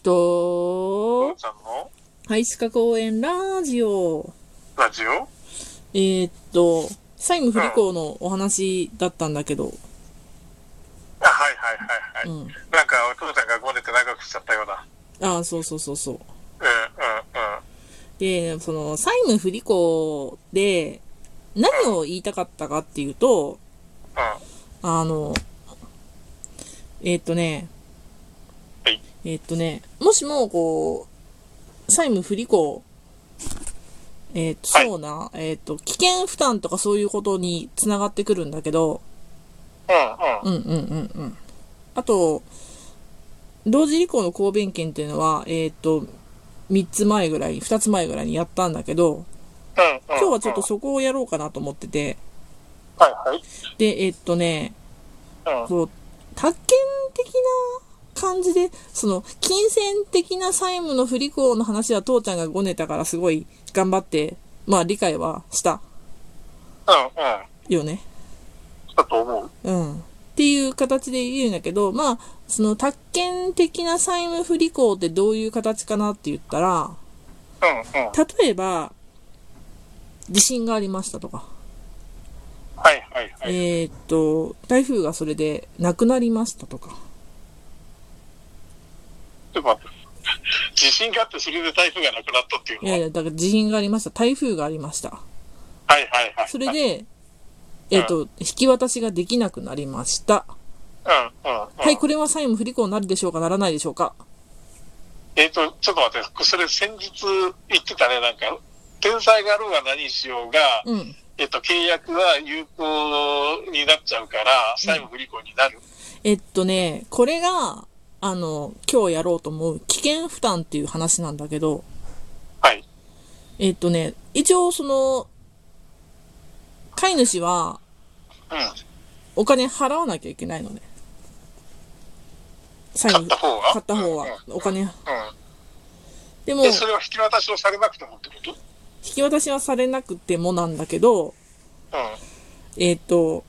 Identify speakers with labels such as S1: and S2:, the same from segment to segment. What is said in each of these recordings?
S1: きと、はい、鹿公園ラジオ。
S2: ラジオ？
S1: えー、っと、債務不履行のお話だったんだけど、
S2: あ、はいはいはいはい。
S1: うん。
S2: なんか、お父さんがごねて長くしちゃったような。
S1: ああ、そうそうそうそう。
S2: うんうんうん。
S1: で、その、債務不履行で、何を言いたかったかっていうと、
S2: うん。
S1: あの、えーっとね、
S2: はい。
S1: えーっとね、もしも、こう、債務不履行、えーっと、
S2: はい
S1: そうな、えーっと、危険負担とかそういうことにつながってくるんだけど、
S2: うんうん。
S1: うんうんうんうん。あと、同時履行の公弁権っていうのは、えーっと、3つ前ぐらい、2つ前ぐらいにやったんだけど。今日はちょっとそこをやろうかなと思ってて、
S2: はいはい。
S1: で、えーっとね、
S2: うん。
S1: こう、宅建的な感じで、その、金銭的な債務の不履行の話は父ちゃんがごねたからすごい頑張って、まあ理解はした
S2: うんうん。
S1: よね。
S2: だと思う。
S1: うん。っていう形で言うんだけど、まあ、その宅建的な債務不履行ってどういう形かなって言ったら、
S2: うんうん。
S1: 例えば、地震がありましたとか、
S2: はいはいはい。
S1: えーっと、台風がそれで亡くなりましたとか、
S2: ちょっと待って。地震があって、それで台風がなくなったっていうのは。
S1: いやいや、だから地震がありました、台風がありました。
S2: はいはいはい。
S1: それで、えっ、と、引き渡しができなくなりました。
S2: うんうんうん。
S1: はい、これは債務不履行になるでしょうかならないでしょうか？
S2: えっ、と、ちょっと待って、それ先日言ってたね、なんか、天才があろうが何しようが、
S1: うん。
S2: えっ、と、契約は有効になっちゃうから、債務不履行になる。
S1: えっとね、これが、あの、今日やろうと思う危険負担っていう話なんだけど、
S2: はい。
S1: えっとね、一応その、飼い主は
S2: うん。
S1: お金払わなきゃいけないのね。債
S2: 買った方は？
S1: 買った方は
S2: うん。
S1: お金。
S2: う
S1: でも、
S2: ん。で、
S1: 引
S2: それは引き渡しをされなくてもってこと？
S1: き渡しはされなくてもなんだけど、
S2: うん。
S1: えっと、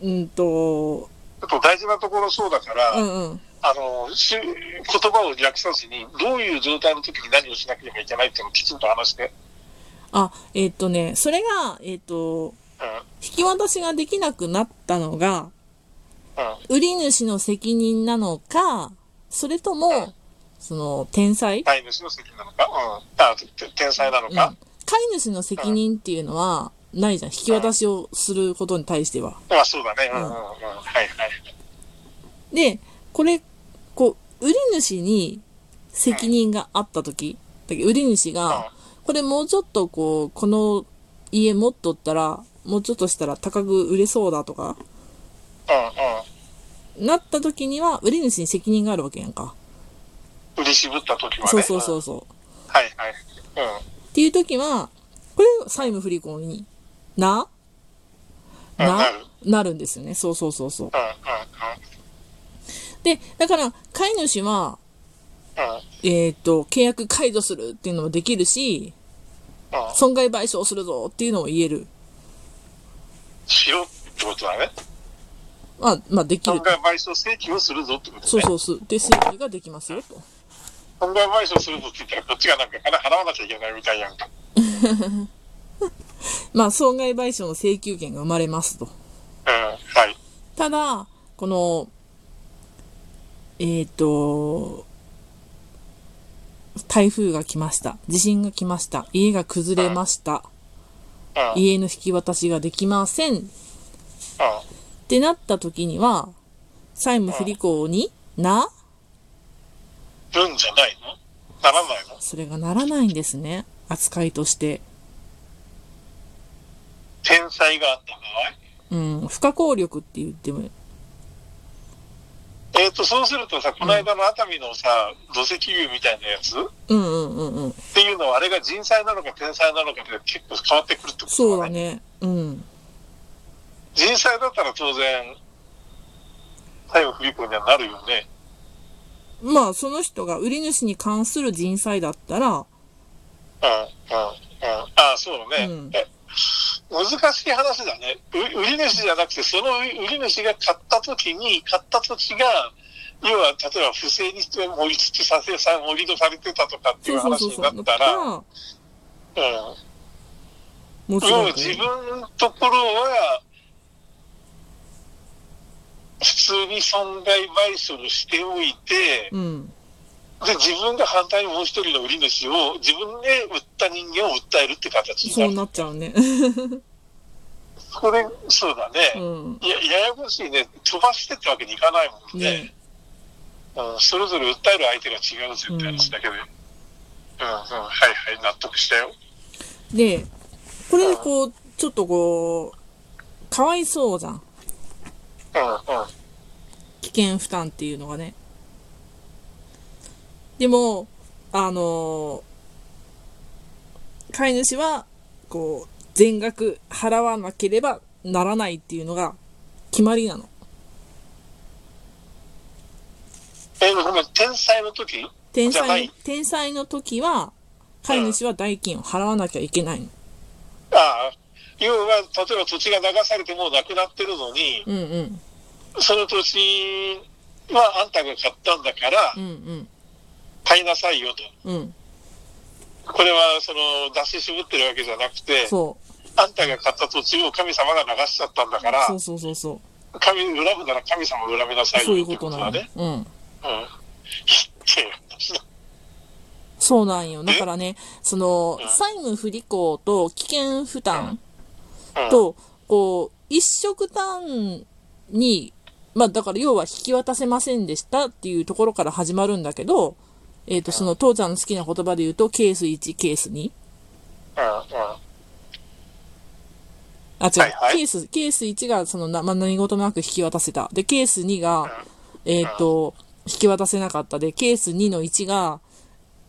S1: うんと、
S2: ちょっと大事なところそうだから、
S1: うんうん。
S2: あの、し言葉を略さずに、どういう状態の時に何をしなければいけないっていうのをきちんと話して。
S1: あ、えっとね、それが、えっと、
S2: うん。
S1: 引き渡しができなくなったのが、
S2: うん。
S1: 売り主の責任なのか、それとも、その、天才？
S2: 飼い主の責任なのか、うん。あ、て天才なの
S1: うん。
S2: か
S1: 飼い主の責任っていうのは、ないじゃん。引き渡しをすることに対しては。
S2: まあそうだね。うんうんうん。はいはい。
S1: で、これ、こう、売り主に責任があったとき、だけど売り主が、これもうちょっとこう、この家持っとったら、もうちょっとしたら高く売れそうだとか、
S2: うんうん。
S1: なった時には、売り主に責任があるわけやんか。
S2: 売り渋った時はね。
S1: そうそうそう
S2: うん。
S1: そう。
S2: はいはい。うん。
S1: っていう時は、これ債務不履行にな、な、
S2: うんな？る
S1: んですよね。そうそうそうそう。で、だから、飼い主は。えっ、と、契約解除するっていうのもできるし、
S2: うん。
S1: 損害賠償するぞっていうのも言える。
S2: しろってことだね。
S1: まあ、まあ、できる
S2: 損。害賠償請求をするぞってことね。
S1: そうそうそう。で、請求ができますよと。
S2: 損害賠償するぞって言ったら、こっちがなんか金払わなきゃいけないみたいやんか。
S1: まあ、損害賠償の請求権が生まれますと。
S2: うん。はい。
S1: ただ、この、えっ、と、台風が来ました。地震が来ました。家が崩れました。
S2: うん。うん。
S1: 家の引き渡しができません。ってなった時には、債務不履行にな、
S2: るんじゃないの？ならないの？
S1: それがならないんですね。扱いとして。
S2: 天才があった場合？
S1: うん、不可抗力って言っても、
S2: えっ、と、そうするとさ、この間の熱海のさ、土石流みたいなやつ？っ
S1: うんうんうんうん。
S2: ていうのは、あれが人災なのか天才なのかで結構変わってくるってこと
S1: そうだ。ね。うん。
S2: 人災だったら当然、債務不履行にはなるよね。
S1: まあ、その人が売り主に関する人災だったら、
S2: うん、うん、うん。ああ、そうね。
S1: うん
S2: え難しい話だね。う売り主じゃなくて、その売り主が買った時に、買った土地が、要は、例えば不正にして盛り土きさせさ、盛り土されてたとかってい
S1: そう
S2: 話に。なったら、
S1: だ
S2: うん。
S1: もちろん
S2: 要は。自分のところは、普通に損害賠償をしておいて、
S1: うん。
S2: で、自分が反対にもう一人の売り主を自分で売った人間を訴えるって形になる。
S1: そうなっちゃうね。
S2: これ、そうだね。
S1: うん。
S2: いや、ややこしいね。飛ばしてってわけにいかないもんね。
S1: ね。
S2: うん、それぞれ訴える相手が違うぜって話だけど。うん、うん、はいはい、納得したよ。
S1: で、これでこう、ちょっとこう、かわいそうじゃん。
S2: うん、うん。
S1: 危険負担っていうのがね。でも、あのー飼い主は、こう、全額払わなければならないっていうのが決まりなの。
S2: え、ごめん、天才の時？
S1: 天才、天才の時は、飼い主は代金を払わなきゃいけないの。
S2: ああ、要は、例えば土地が流されてもうなくなってるのに、
S1: うんうん。
S2: その土地はあんたが買ったんだから
S1: う、ん
S2: 買いなさいよと。
S1: うん。うん。
S2: これは、その、出し渋ってるわけじゃなくて、
S1: そう。
S2: あんたが買った土地を神様が流しちゃったんだから
S1: そ、うそうそうそう。
S2: 神、恨むなら神様を恨みなさい
S1: そういうこなの
S2: こととだね。。
S1: うん。
S2: うん。
S1: そうなんよ。だからね、その
S2: うん、
S1: 債務不履行と危険負担
S2: うん
S1: と、こう、一色単に、まあだから要は引き渡せませんでしたっていうところから始まるんだけど、えっ、と、その父ちゃんの好きな言葉で言うと、ケース1、ケース2。
S2: うんうん
S1: あ、違う、
S2: はいはい
S1: ケース、ケース1がそのな、まあ、何事もなく引き渡せた。で、ケース2が、えっ、と、引き渡せなかった。で、ケース2の1が、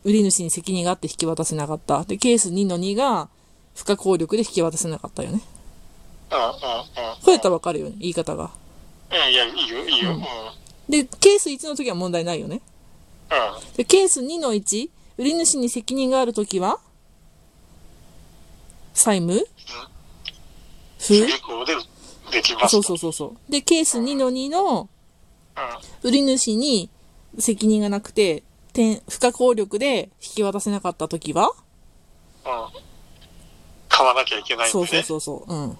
S1: 売り主に責任があって引き渡せなかった。で、ケース2の2が、不可抗力で引き渡せなかったよね。
S2: うんうんうん。
S1: これやったらわかるよね、言い方が。
S2: うん、いや、いいよ、いいよ。うん。うん。
S1: で、ケース1の時は問題ないよね。で、ケース2の1、売り主に責任がある時は、債務？不
S2: 有効でできます。
S1: そうそうそうそう。で、ケース2の2の、
S2: うん。
S1: 売り主に責任がなくて、点不可抗力で引き渡せなかった時は、
S2: うん。買わなきゃいけないんでね。
S1: そうそうそうそう。うん。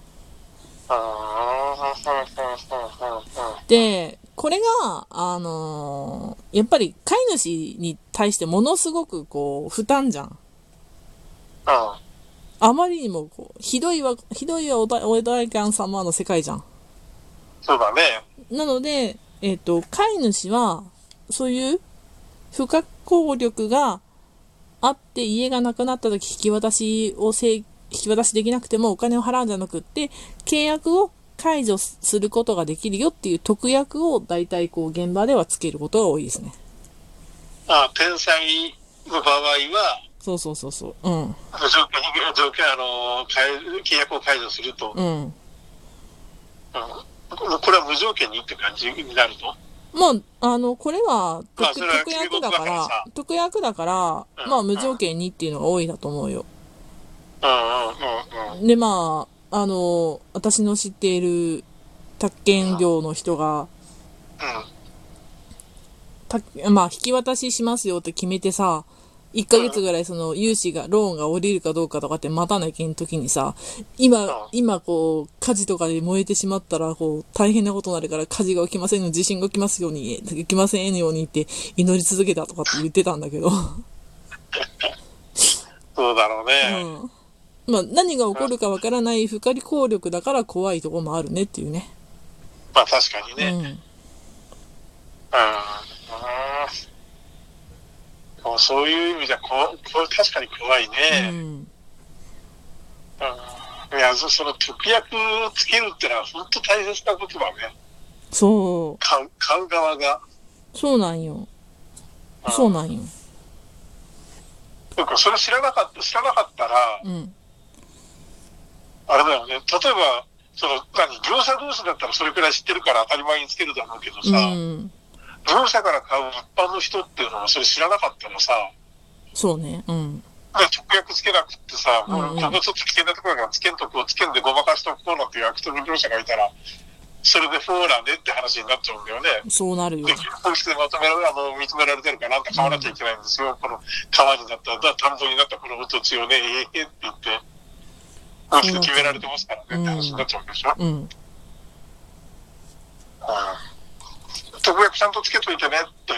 S1: で、これが、あのーやっぱり飼い主に対してものすごくこう、負担じゃん。
S2: うん。
S1: あまりにもこう、ひどいわ、ひどいわおだ、お代官様の世界じゃん。
S2: そうだね。
S1: なので、えっ、と、飼い主は、そういう不可抗力があって家がなくなった時引き渡しをせい、引き渡しできなくてもお金を払うんじゃなくって、契約を解除することができるよっていう特約を大体こう現場ではつけることが多いですね。
S2: あ天才の場合は、
S1: そうそうそうそう。うん。
S2: 条件、条件、あの、契約を解除すると。
S1: うん。
S2: うん。これは無条件にって感じになると？
S1: まあ、あの、これは特、
S2: まあ
S1: 特約だか
S2: ら、
S1: 特約だから、
S2: うん
S1: まあ無条件にっていうのが多いだと思うよ。
S2: うんうんうんうん。
S1: で、まあ、あの、私の知っている宅建業の人が、たまあ、引き渡ししますよって決めてさ、1ヶ月ぐらいその融資が、ローンが降りるかどうかとかって待たなきゃいけん時にさ、今、今こう、火事とかで燃えてしまったら、こう、大変なことになるから火事が起きませんように、地震が起きますように、起きませんようにって祈り続けたとかって言ってたんだけど、
S2: そうだろうね。
S1: うん。まあ、何が起こるかわからない不可抗力だから怖いとこもあるねっていうね。
S2: まあ確かにね。うん。
S1: うん。
S2: うんうんそういう意味ではこう、これ確かに怖いね。
S1: うん。
S2: うんいや、そその特約をつけるってのは本当大切なことだね。
S1: そ
S2: 買う、買う側が。
S1: う。そうなんよ。そうなんよ。
S2: なんかそれ知らなかった、知らなかったら、
S1: うん。
S2: あれだよね。例えば、その、何、業者同士だったらそれくらい知ってるから当たり前につけるだろうけど
S1: う
S2: さ、
S1: ん。
S2: 業者から買う一般の人っていうのはそれ知らなかったらさ、
S1: そうね。うん。
S2: ね直訳つけなくってさ、もう
S1: うんうん
S2: ここちょっと危険なところだからつけんとこうつけんでごまかしとこうなんていう悪徳業者がいたら、それでフォーラーでって話になっちゃうんだよね。
S1: そうなるよ
S2: で。法律でまとめられ、あの、認められてるから、なんか買わなきゃいけないんですよ。この川になった、だ田んぼになったこの土地をね、ええって言って、法律で決められてますからねって話になっちゃうんでしょ。
S1: うん。
S2: うん。特約ちゃんとつけといてねって、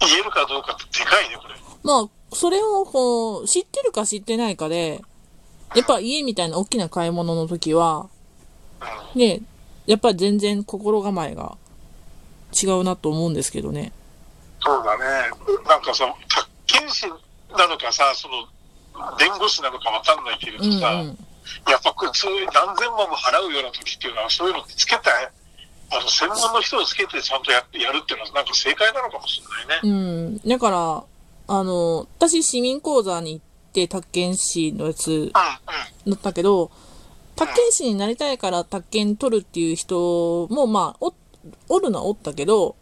S2: 言えるかどうかってでかいね、これ。
S1: まあ、それをこう、知ってるか知ってないかで、やっぱ家みたいな大きな買い物の時は、
S2: うん。
S1: ね、やっぱり全然心構えが違うなと思うんですけどね。
S2: そうだね。なんかさ、宅建士なのかさ、その、弁護士なのかわかんないけれど
S1: うんう
S2: さ、
S1: ん。
S2: やっぱそういう何千万も払うような時っていうのは、そういうのつけて、あの、専門の人をつけてちゃんとややるっていうのは、なんか正解なのかもしれないね。
S1: うん。だから、あの、私市民講座に行って宅建士のやつ
S2: うん、うん。
S1: 乗ったけど、宅建士になりたいから宅建取るっていう人も、まあ、お、おるのはおったけど、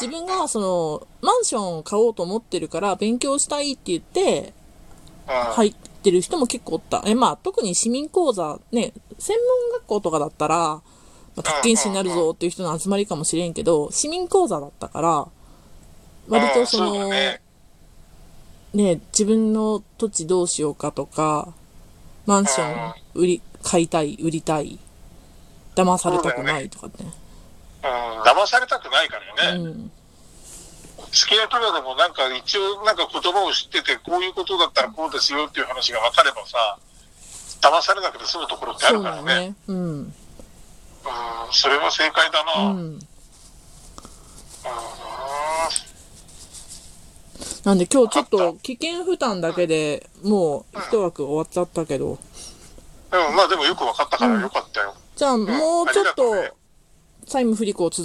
S1: 自分がその、マンションを買おうと思ってるから勉強したいって言って、
S2: うん。
S1: 入ってる人も結構おった。え、まあ、特に市民講座、ね、専門学校とかだったら、まあ、宅建士になるぞっていう人の集まりかもしれんけど、市民講座だったから、割とその、
S2: ね
S1: ね、自分の土地どうしようかとか、マンション売り、買いたい、売りたい、騙されたくないとかね。
S2: うん、騙されたくないからね。
S1: うん。
S2: 付き合いとかでもなんか一応なんか言葉を知ってて、こういうことだったらこうですよっていう話が分かればさ、騙されなくて済むところってあるからね。
S1: だね。うん。
S2: うん、それは正解だな。
S1: う
S2: うん
S1: ん。なんで今日ちょっと危険負担だけでもう一枠終わっちゃったけど。
S2: でもまあでもよく分かったからよかったよ。
S1: じゃあもうちょっと債務不履行続